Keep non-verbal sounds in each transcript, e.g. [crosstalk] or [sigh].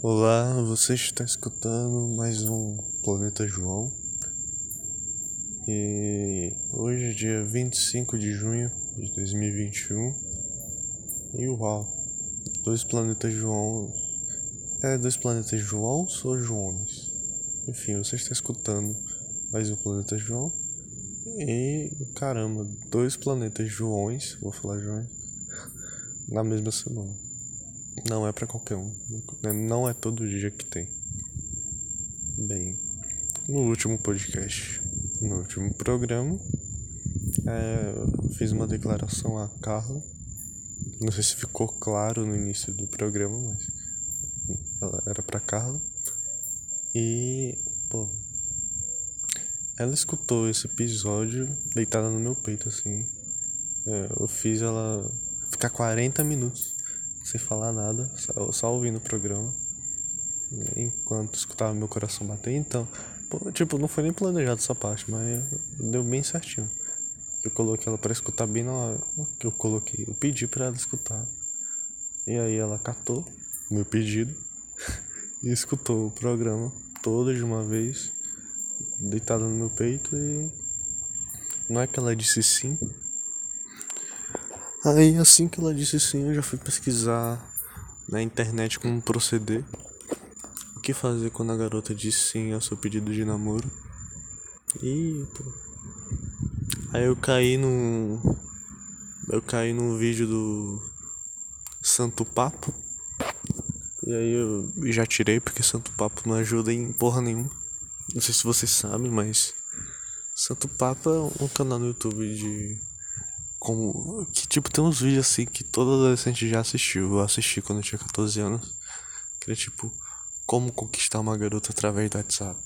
Olá, você está escutando mais um Planeta João. E hoje é dia 25 de junho de 2021. E uau, dois planetas João. É dois planetas Joãos ou Joões? Enfim, você está escutando mais um Planeta João. E caramba, dois planetas Joões, vou falar Joões, [laughs] na mesma semana. Não é para qualquer um. Não é todo dia que tem. Bem, no último podcast, no último programa, é, fiz uma declaração a Carla. Não sei se ficou claro no início do programa, mas ela era para Carla. E, pô, ela escutou esse episódio deitada no meu peito, assim. É, eu fiz ela ficar 40 minutos sem falar nada, só, só ouvindo o programa. Enquanto escutava meu coração bater. Então, pô, tipo, não foi nem planejado essa parte, mas deu bem certinho. Eu coloquei ela para escutar bem na hora que eu coloquei. Eu pedi para ela escutar. E aí ela catou meu pedido [laughs] e escutou o programa todo de uma vez, deitada no meu peito e não é que ela disse sim, Aí assim que ela disse sim, eu já fui pesquisar na internet como proceder. O que fazer quando a garota disse sim ao seu pedido de namoro. E. Aí eu caí no. Eu caí num vídeo do Santo Papo. E aí eu já tirei porque Santo Papo não ajuda em porra nenhuma. Não sei se vocês sabem, mas Santo Papo é um canal no YouTube de como que tipo tem uns vídeos assim que todo adolescente já assistiu. Eu assisti quando eu tinha 14 anos. Que é tipo como conquistar uma garota através do WhatsApp.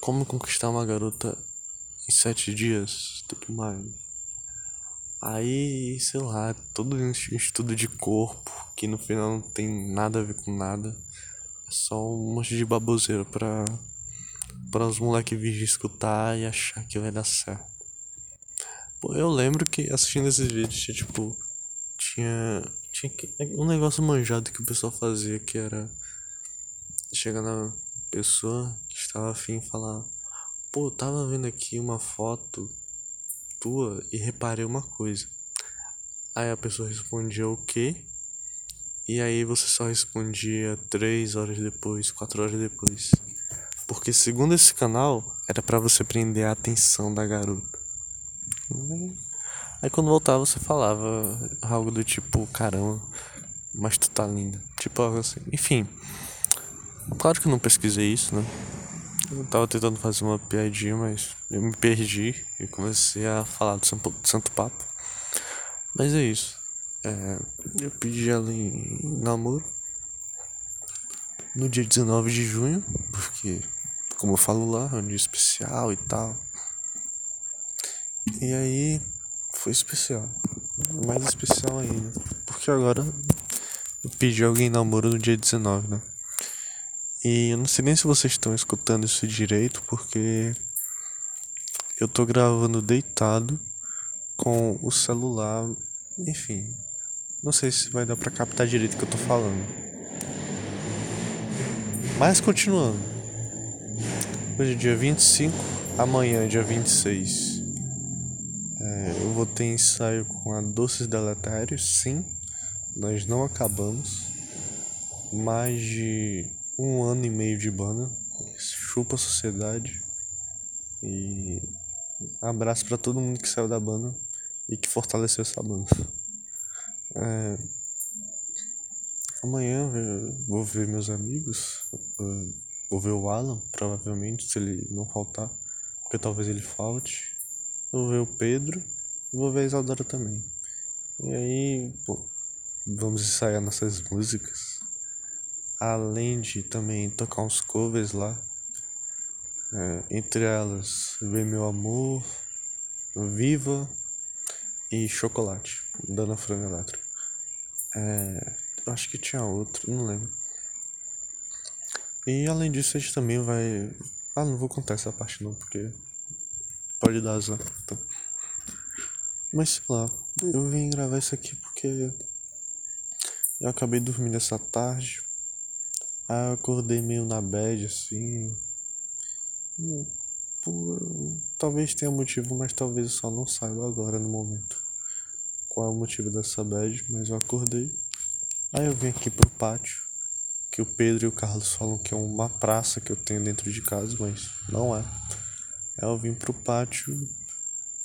Como conquistar uma garota em sete dias, tudo mais. Aí, sei lá, todo um estudo de corpo que no final não tem nada a ver com nada. É só um monte de baboseira pra, pra os moleques virem escutar e achar que vai dar certo. Pô, eu lembro que assistindo esses vídeos tinha tipo. Tinha. Tinha um negócio manjado que o pessoal fazia que era. Chegar na pessoa que estava afim e falar. Pô, eu tava vendo aqui uma foto tua e reparei uma coisa. Aí a pessoa respondia o quê? E aí você só respondia três horas depois, quatro horas depois. Porque segundo esse canal, era para você prender a atenção da garota. Aí quando voltava você falava algo do tipo, caramba, mas tu tá linda. Tipo algo assim. Enfim. Claro que eu não pesquisei isso, né? Eu tava tentando fazer uma piadinha, mas eu me perdi e comecei a falar do Santo Papo. Mas é isso. É, eu pedi ela em namoro no dia 19 de junho, porque, como eu falo lá, é um dia especial e tal. E aí foi especial. Mais especial ainda. Porque agora eu pedi alguém namoro no dia 19, né? E eu não sei nem se vocês estão escutando isso direito, porque eu tô gravando deitado com o celular. Enfim, não sei se vai dar pra captar direito o que eu tô falando. Mas continuando. Hoje é dia 25, amanhã é dia 26. É, eu vou ter ensaio com a Doces Deletários, sim. Nós não acabamos. Mais de um ano e meio de banda. Chupa a sociedade. E abraço para todo mundo que saiu da banda e que fortaleceu essa banda. É, amanhã vou ver meus amigos. Vou ver o Alan, provavelmente, se ele não faltar. Porque talvez ele falte. Vou ver o Pedro e vou ver a Isadora também. E aí, pô, vamos ensaiar nossas músicas. Além de também tocar uns covers lá. É, entre elas, Vem Meu Amor, Viva e Chocolate, Dana Frango Eletro. É, acho que tinha outro, não lembro. E além disso, a gente também vai. Ah, não vou contar essa parte não, porque pode dar azar. Então. Mas sei lá, eu vim gravar isso aqui porque eu acabei dormindo essa tarde. Aí eu acordei meio na bad, assim. Por, talvez tenha motivo, mas talvez eu só não saiba agora no momento. Qual é o motivo dessa bad, mas eu acordei. Aí eu vim aqui pro pátio, que o Pedro e o Carlos falam que é uma praça que eu tenho dentro de casa, mas não é. Aí eu vim pro pátio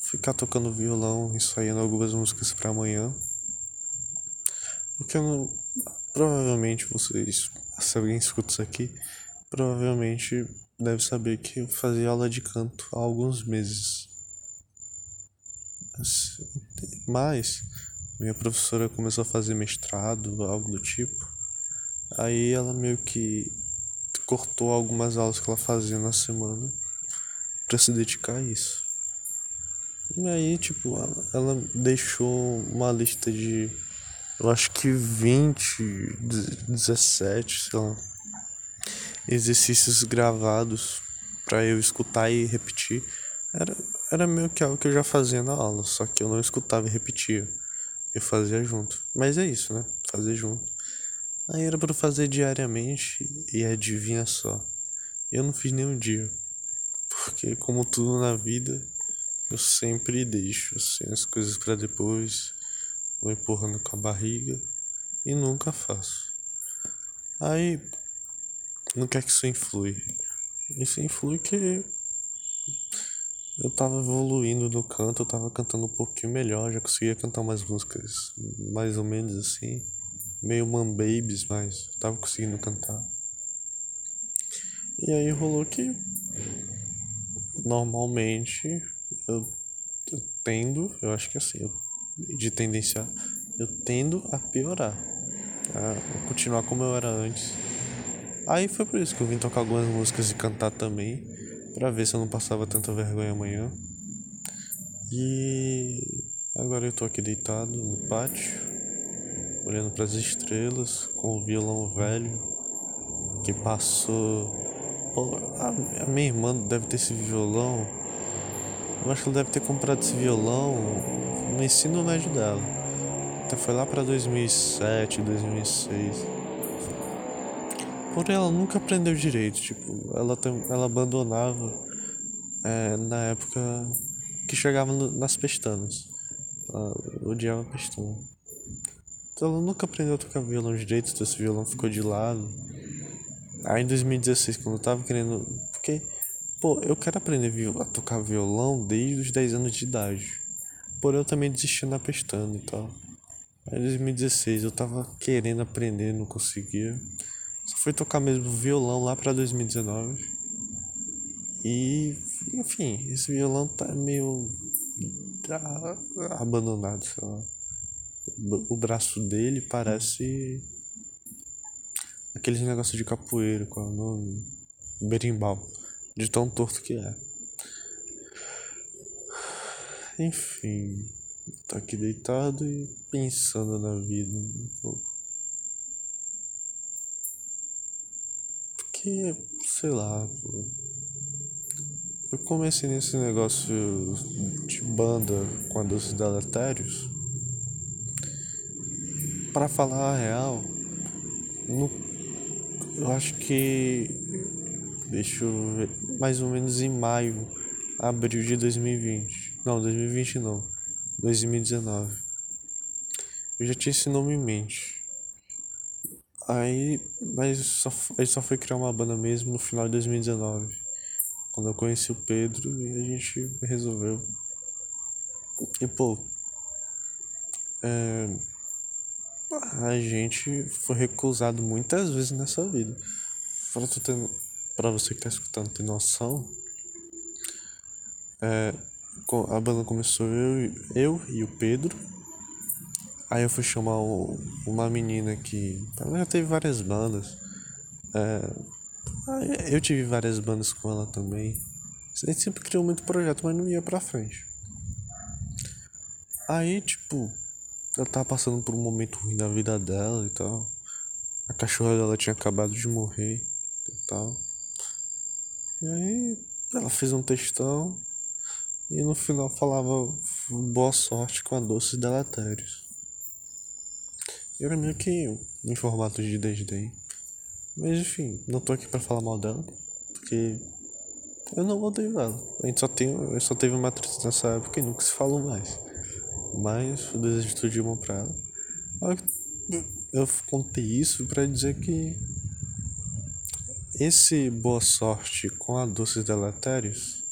ficar tocando violão, ensaiando algumas músicas para amanhã. Porque eu não, provavelmente vocês, se alguém escuta isso aqui, provavelmente deve saber que eu fazia aula de canto há alguns meses. Mas minha professora começou a fazer mestrado, algo do tipo. Aí ela meio que cortou algumas aulas que ela fazia na semana para se dedicar a isso. E aí, tipo, ela, ela deixou uma lista de eu acho que 20, 17, sei lá, exercícios gravados para eu escutar e repetir. Era, era meio que algo que eu já fazia na aula, só que eu não escutava e repetia. Eu fazia junto. Mas é isso, né? Fazer junto. Aí era para fazer diariamente e adivinha só. Eu não fiz nenhum dia. Porque como tudo na vida, eu sempre deixo assim, as coisas para depois vou empurrando com a barriga e nunca faço. Aí, no que é que isso influi? Isso influi que eu tava evoluindo no canto, eu tava cantando um pouquinho melhor, já conseguia cantar umas músicas mais ou menos assim, meio man babies, mas tava conseguindo cantar. E aí rolou que normalmente eu, eu tendo, eu acho que assim, eu de tendência eu tendo a piorar, a continuar como eu era antes. Aí foi por isso que eu vim tocar algumas músicas e cantar também, para ver se eu não passava tanta vergonha amanhã. E agora eu tô aqui deitado no pátio, olhando para as estrelas com o violão velho que passou. A, a minha irmã deve ter esse violão. Eu acho que ela deve ter comprado esse violão no ensino médio dela. Até foi lá para 2007, 2006. Porém, ela nunca aprendeu direito. Tipo, ela, tem, ela abandonava é, na época que chegava no, nas pestanas. Ela odiava pestana. Então ela nunca aprendeu a tocar violão direito, então esse violão ficou de lado. Aí em 2016, quando eu tava querendo. Porque, pô, eu quero aprender a tocar violão desde os 10 anos de idade. Porém, eu também desisti na pestana e tal. Aí, em 2016, eu tava querendo aprender, não conseguia. Só fui tocar mesmo violão lá pra 2019. E, enfim, esse violão tá meio abandonado, sei lá. O braço dele parece aqueles negócios de capoeira, qual é o nome? Berimbau. De tão torto que é. Enfim, tô aqui deitado e pensando na vida um pouco. Porque, sei lá, pô. Eu comecei nesse negócio de banda com a Doces Deletérios. Para falar a real, no, eu acho que. Deixa eu ver. Mais ou menos em maio abril de 2020. Não, 2020 não. 2019. Eu já tinha esse nome em mente. Aí, mas só, gente só foi criar uma banda mesmo no final de 2019. Quando eu conheci o Pedro e a gente resolveu. E pô. É, a gente foi recusado muitas vezes nessa vida. Pra, pra você que tá escutando ter noção é, a banda começou eu, eu e o Pedro. Aí eu fui chamar o, uma menina que. Ela já teve várias bandas. É, eu tive várias bandas com ela também. A gente sempre criou muito projeto, mas não ia pra frente. Aí, tipo, ela tava passando por um momento ruim na vida dela e tal. A cachorra dela tinha acabado de morrer e tal. E aí, ela fez um textão e no final falava boa sorte com a doces deletérios. Era meio que em formato de desdém. Mas enfim, não tô aqui pra falar mal dela, porque eu não odeio ela. A gente só, tem, só teve uma atriz nessa época e nunca se falou mais. Mas eu desejo tudo de bom pra ela. Eu contei isso para dizer que esse boa sorte com a Doces Deletérios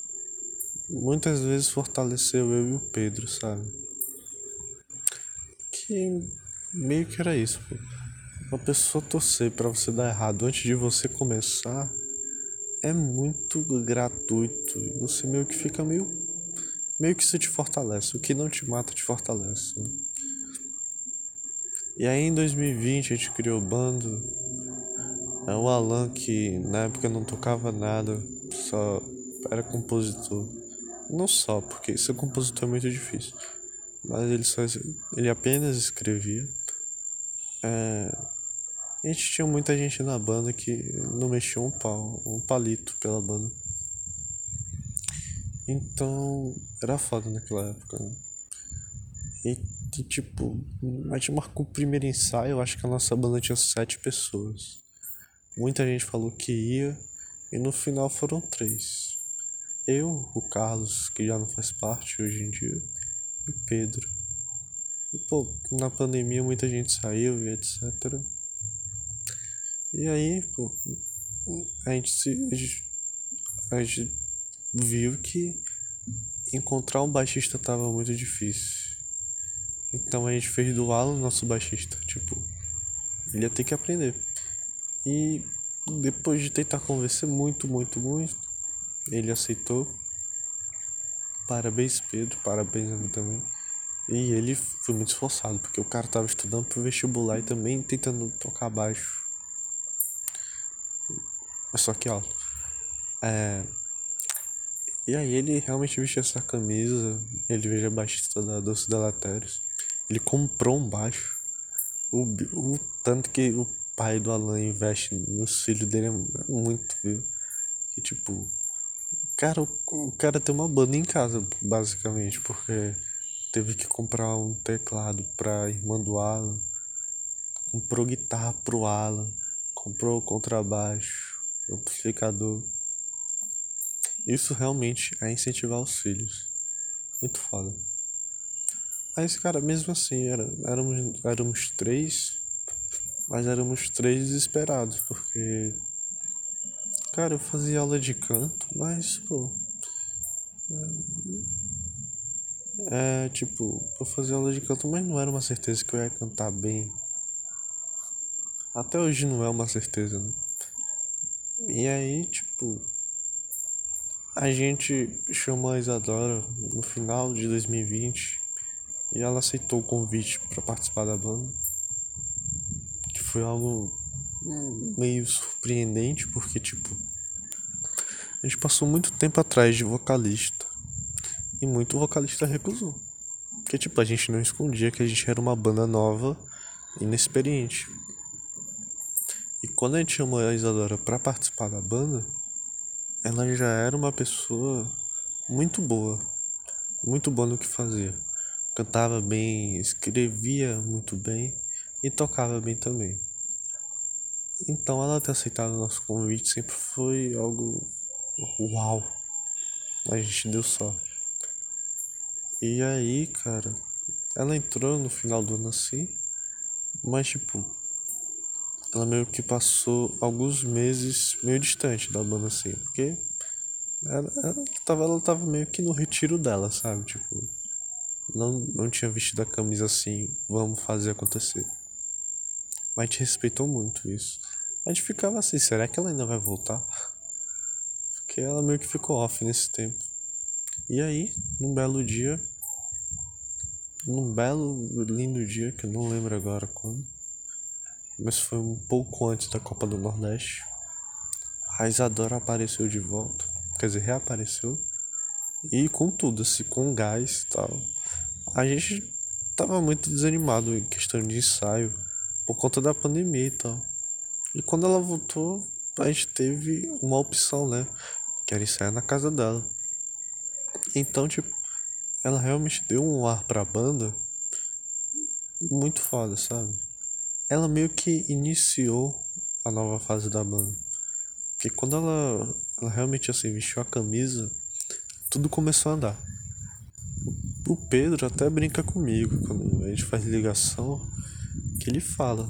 muitas vezes fortaleceu eu e o Pedro, sabe? Que meio que era isso, pô. Uma pessoa torcer para você dar errado antes de você começar é muito gratuito você meio que fica meio meio que isso te fortalece. O que não te mata te fortalece. Né? E aí em 2020 a gente criou o bando. É o Alan que na época não tocava nada, só era compositor. Não só, porque ser compositor é muito difícil. Mas ele só ele apenas escrevia. É, a gente tinha muita gente na banda que não mexia um pau, um palito pela banda. Então, era foda naquela época, né? E, e, tipo, a gente marcou o primeiro ensaio, eu acho que a nossa banda tinha sete pessoas. Muita gente falou que ia, e no final foram três. Eu, o Carlos, que já não faz parte hoje em dia, e Pedro. E, pô, na pandemia muita gente saiu e etc. E aí, pô, a gente se. A gente, a gente viu que encontrar um baixista tava muito difícil. Então a gente fez do Alan nosso baixista. Tipo, ele ia ter que aprender. E depois de tentar convencer muito, muito, muito, ele aceitou. Parabéns, Pedro. Parabéns a mim também. E ele foi muito esforçado, porque o cara tava estudando pro vestibular e também tentando tocar baixo. Mas só que alto. É. E aí ele realmente vestiu essa camisa. Ele veja baixista da Doce Delatérios. Ele comprou um baixo. O, o tanto que o pai do Alan investe nos filhos dele é muito, viu? Que tipo. Cara, o, o cara tem uma banda em casa, basicamente, porque teve que comprar um teclado pra irmã do Alan. Comprou guitarra pro Alan. Comprou contrabaixo amplificador. Isso realmente é incentivar os filhos. Muito foda. Mas, cara, mesmo assim, era, éramos, éramos três, mas éramos três desesperados, porque. Cara, eu fazia aula de canto, mas, pô. É, é tipo, eu fazia aula de canto, mas não era uma certeza que eu ia cantar bem. Até hoje não é uma certeza, né? E aí, tipo, a gente chamou a Isadora no final de 2020 e ela aceitou o convite para participar da banda. Que foi algo meio surpreendente, porque, tipo, a gente passou muito tempo atrás de vocalista e muito vocalista recusou. Porque, tipo, a gente não escondia que a gente era uma banda nova, inexperiente. E quando a gente chamou a Isadora para participar da banda, ela já era uma pessoa muito boa, muito boa no que fazia. Cantava bem, escrevia muito bem e tocava bem também. Então ela ter aceitado o nosso convite sempre foi algo uau. A gente deu só. E aí, cara, ela entrou no final do ano assim, mas tipo, ela meio que passou alguns meses meio distante da banda assim, porque ela, ela, tava, ela tava meio que no retiro dela, sabe? Tipo, não, não tinha vestido a camisa assim, vamos fazer acontecer. Mas gente respeitou muito isso. A gente ficava assim, será que ela ainda vai voltar? Porque ela meio que ficou off nesse tempo. E aí, num belo dia, num belo, lindo dia, que eu não lembro agora quando, mas foi um pouco antes da Copa do Nordeste. A Isadora apareceu de volta, quer dizer, reapareceu. E com tudo, assim, com gás e tal. A gente tava muito desanimado em questão de ensaio, por conta da pandemia e tal. E quando ela voltou, a gente teve uma opção, né? Que era ensaiar na casa dela. Então, tipo, ela realmente deu um ar pra banda muito foda, sabe? Ela meio que iniciou a nova fase da banda. Porque quando ela, ela realmente assim vestiu a camisa, tudo começou a andar. O Pedro até brinca comigo quando a gente faz ligação, que ele fala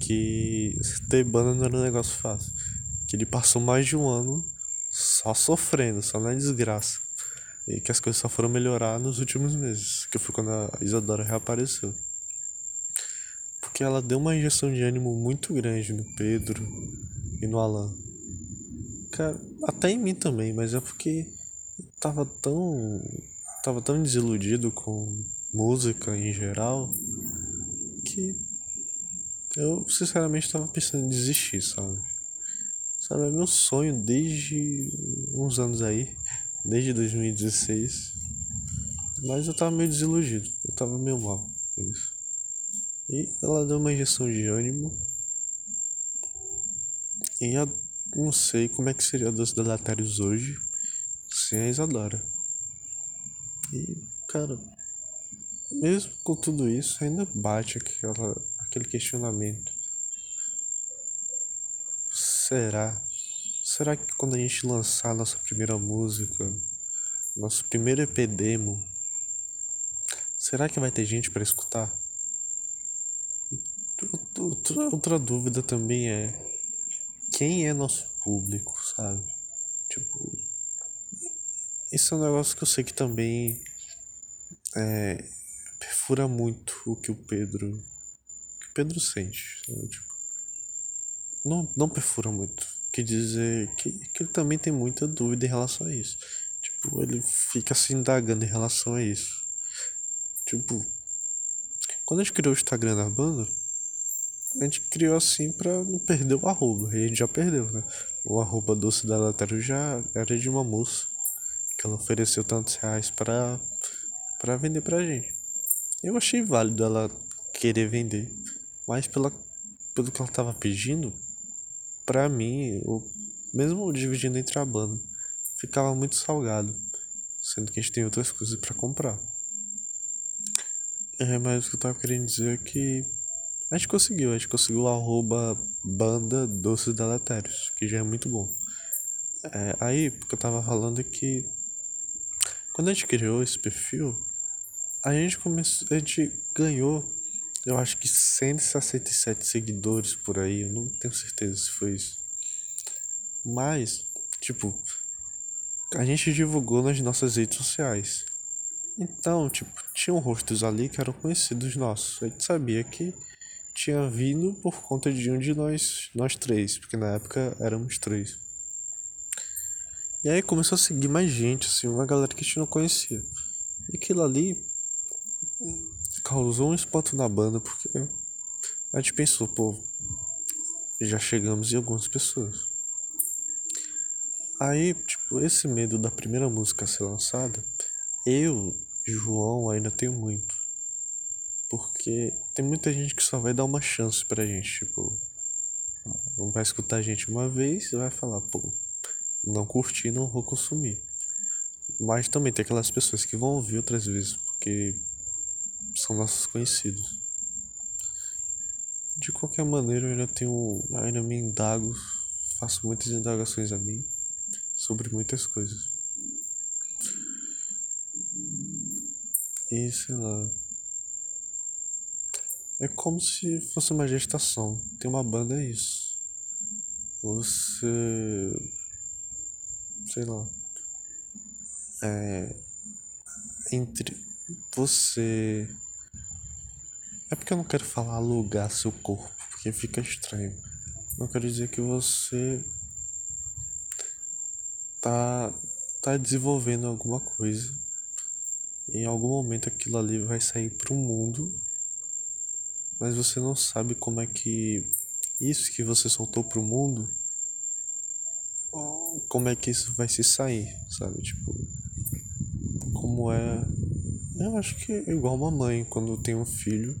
que ter banda não era um negócio fácil. Que ele passou mais de um ano só sofrendo, só na desgraça. E que as coisas só foram melhorar nos últimos meses, que foi quando a Isadora reapareceu. Porque ela deu uma injeção de ânimo muito grande no Pedro e no Alan. Cara, até em mim também, mas é porque tava tão. tava tão desiludido com música em geral que eu sinceramente tava pensando em desistir, sabe? Sabe, é meu sonho desde uns anos aí, desde 2016. Mas eu tava meio desiludido, eu tava meio mal com isso. E ela deu uma injeção de ânimo. E eu não sei como é que seria a doce delatários hoje sem a Isadora. E, cara, mesmo com tudo isso, ainda bate aquela, aquele questionamento. Será? Será que quando a gente lançar nossa primeira música, nosso primeiro EP demo, será que vai ter gente para escutar? Outra, outra dúvida também é quem é nosso público, sabe? Tipo, isso é um negócio que eu sei que também é, perfura muito o que o Pedro, que o Pedro sente, sabe? Tipo, não, não perfura muito. Quer dizer que, que ele também tem muita dúvida em relação a isso. Tipo, ele fica se indagando em relação a isso. Tipo, quando a gente criou o Instagram da banda, a gente criou assim pra não perder o arroba. E a gente já perdeu, né? O arroba doce da lateral já era de uma moça. Que ela ofereceu tantos reais pra, pra vender pra gente. Eu achei válido ela querer vender. Mas pela, pelo que ela tava pedindo, pra mim, o, mesmo dividindo entre a banda, ficava muito salgado. Sendo que a gente tem outras coisas para comprar. É, mas o que eu tava querendo dizer é que a gente conseguiu, a gente conseguiu o arroba banda doces deletérios, que já é muito bom. É, aí, porque eu tava falando que quando a gente criou esse perfil, a gente começou, a gente ganhou, eu acho que 167 seguidores por aí, eu não tenho certeza se foi isso. Mas, tipo, a gente divulgou nas nossas redes sociais. Então, tipo, tinham rostos ali que eram conhecidos nossos. A gente sabia que tinha vindo por conta de um de nós, nós três, porque na época éramos três. E aí começou a seguir mais gente, assim, uma galera que a gente não conhecia. E aquilo ali causou um espanto na banda, porque a gente pensou, pô, já chegamos em algumas pessoas. Aí, tipo, esse medo da primeira música ser lançada, eu, João, ainda tenho muito. Porque tem muita gente que só vai dar uma chance pra gente, tipo, vai escutar a gente uma vez e vai falar, pô, não curti, não vou consumir. Mas também tem aquelas pessoas que vão ouvir outras vezes, porque são nossos conhecidos. De qualquer maneira, eu ainda tenho, ainda me indago, faço muitas indagações a mim sobre muitas coisas. E sei lá. É como se fosse uma gestação. Tem uma banda, é isso. Você. Sei lá. É. Entre você. É porque eu não quero falar alugar seu corpo, porque fica estranho. Eu quero dizer que você tá tá desenvolvendo alguma coisa. Em algum momento aquilo ali vai sair pro mundo mas você não sabe como é que isso que você soltou pro mundo, como é que isso vai se sair, sabe? Tipo, como é. Eu acho que é igual uma mãe quando tem um filho,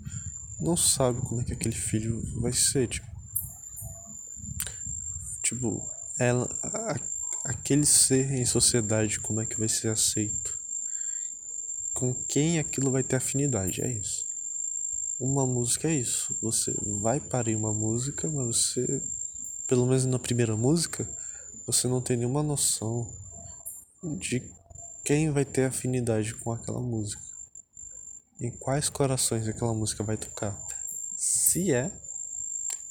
não sabe como é que aquele filho vai ser, tipo. Tipo, ela. A, aquele ser em sociedade, como é que vai ser aceito? Com quem aquilo vai ter afinidade, é isso. Uma música é isso. Você vai parir uma música, mas você, pelo menos na primeira música, você não tem nenhuma noção de quem vai ter afinidade com aquela música. Em quais corações aquela música vai tocar. Se é,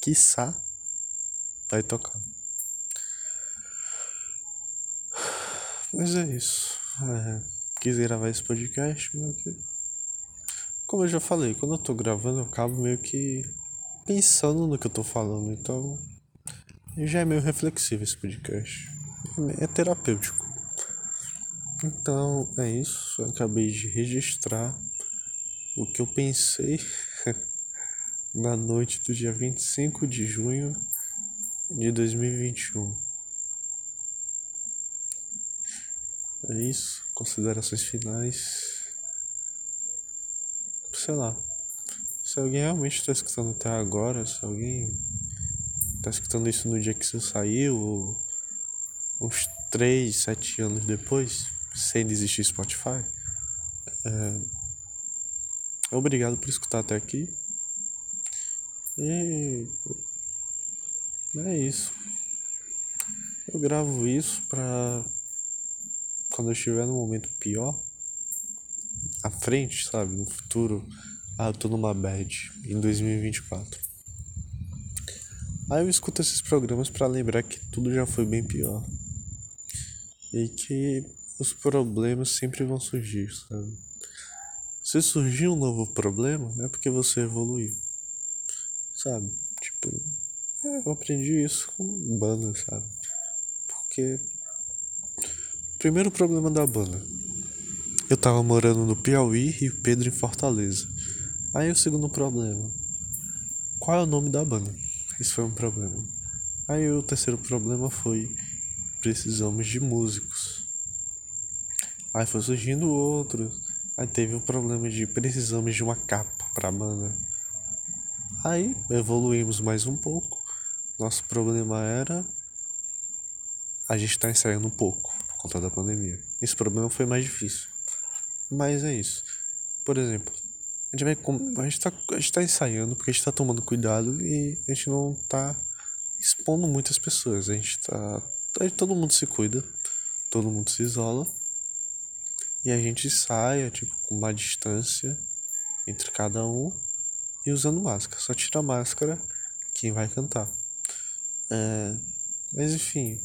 quiçá, vai tocar. Mas é isso. É, quis gravar esse podcast, meu que. Como eu já falei, quando eu tô gravando eu acabo meio que pensando no que eu tô falando, então já é meio reflexivo esse podcast. É terapêutico. Então é isso. Eu acabei de registrar o que eu pensei [laughs] na noite do dia 25 de junho de 2021. É isso. Considerações finais. Sei lá. Se alguém realmente está escutando até agora, se alguém está escutando isso no dia que isso saiu, ou uns 3, 7 anos depois, sem existir Spotify, é... obrigado por escutar até aqui. E é isso. Eu gravo isso pra quando eu estiver num momento pior, à frente, sabe? No futuro, ah, eu tô numa bad em 2024. Aí eu escuto esses programas para lembrar que tudo já foi bem pior. E que os problemas sempre vão surgir, sabe? Se surgir um novo problema, é porque você evoluiu. Sabe? Tipo, é, eu aprendi isso com banda, sabe? Porque Primeiro problema da banda. Eu tava morando no Piauí e o Pedro em Fortaleza. Aí o segundo problema. Qual é o nome da banda? Isso foi um problema. Aí o terceiro problema foi precisamos de músicos. Aí foi surgindo outros. Aí teve o problema de precisamos de uma capa pra banda. Aí evoluímos mais um pouco. Nosso problema era a gente tá ensaiando um pouco conta da pandemia. Esse problema foi mais difícil. Mas é isso. Por exemplo, a gente vai. A gente tá, a gente tá ensaiando porque a gente tá tomando cuidado e a gente não tá expondo muitas pessoas. A gente tá. Todo mundo se cuida, todo mundo se isola. E a gente ensaia, tipo, com uma distância entre cada um e usando máscara. Só tira a máscara quem vai cantar. É, mas enfim,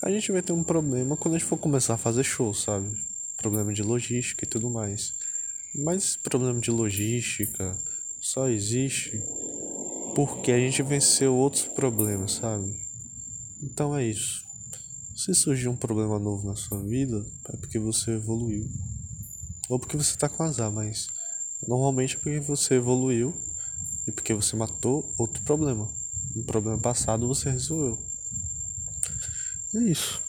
a gente vai ter um problema quando a gente for começar a fazer show, sabe? Problema de logística e tudo mais. Mas esse problema de logística só existe porque a gente venceu outros problemas, sabe? Então é isso. Se surgir um problema novo na sua vida, é porque você evoluiu. Ou porque você tá com azar, mas normalmente é porque você evoluiu e porque você matou outro problema. Um problema passado você resolveu. É isso.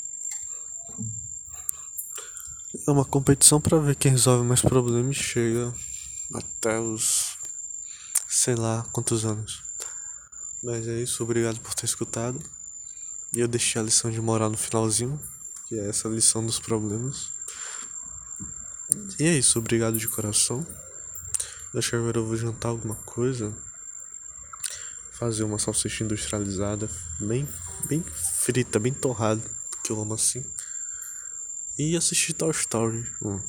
É uma competição para ver quem resolve mais problemas e chega até os sei lá quantos anos. Mas é isso, obrigado por ter escutado. E eu deixei a lição de moral no finalzinho, que é essa lição dos problemas. E é isso, obrigado de coração. Acho que agora eu vou jantar alguma coisa fazer uma salsicha industrializada bem, bem frita, bem torrada, que eu amo assim. E assistir Toy Story um,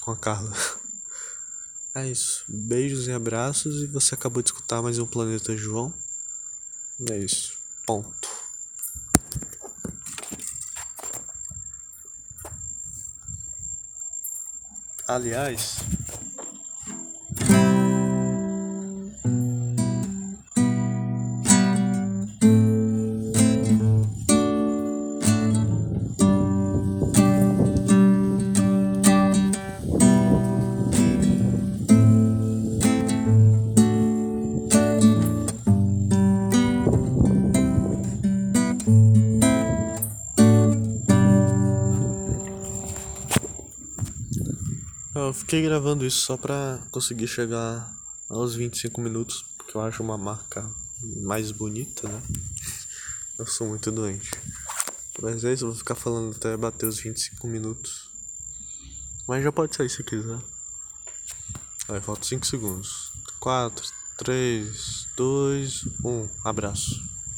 com a Carla. [laughs] É isso. Beijos e abraços. E você acabou de escutar mais um Planeta João. É isso. Ponto. Aliás. Eu fiquei gravando isso só pra conseguir chegar aos 25 minutos, porque eu acho uma marca mais bonita, né? Eu sou muito doente. Mas é isso, eu vou ficar falando até bater os 25 minutos. Mas já pode sair se quiser. Aí falta 5 segundos. 4, 3, 2, 1. Abraço.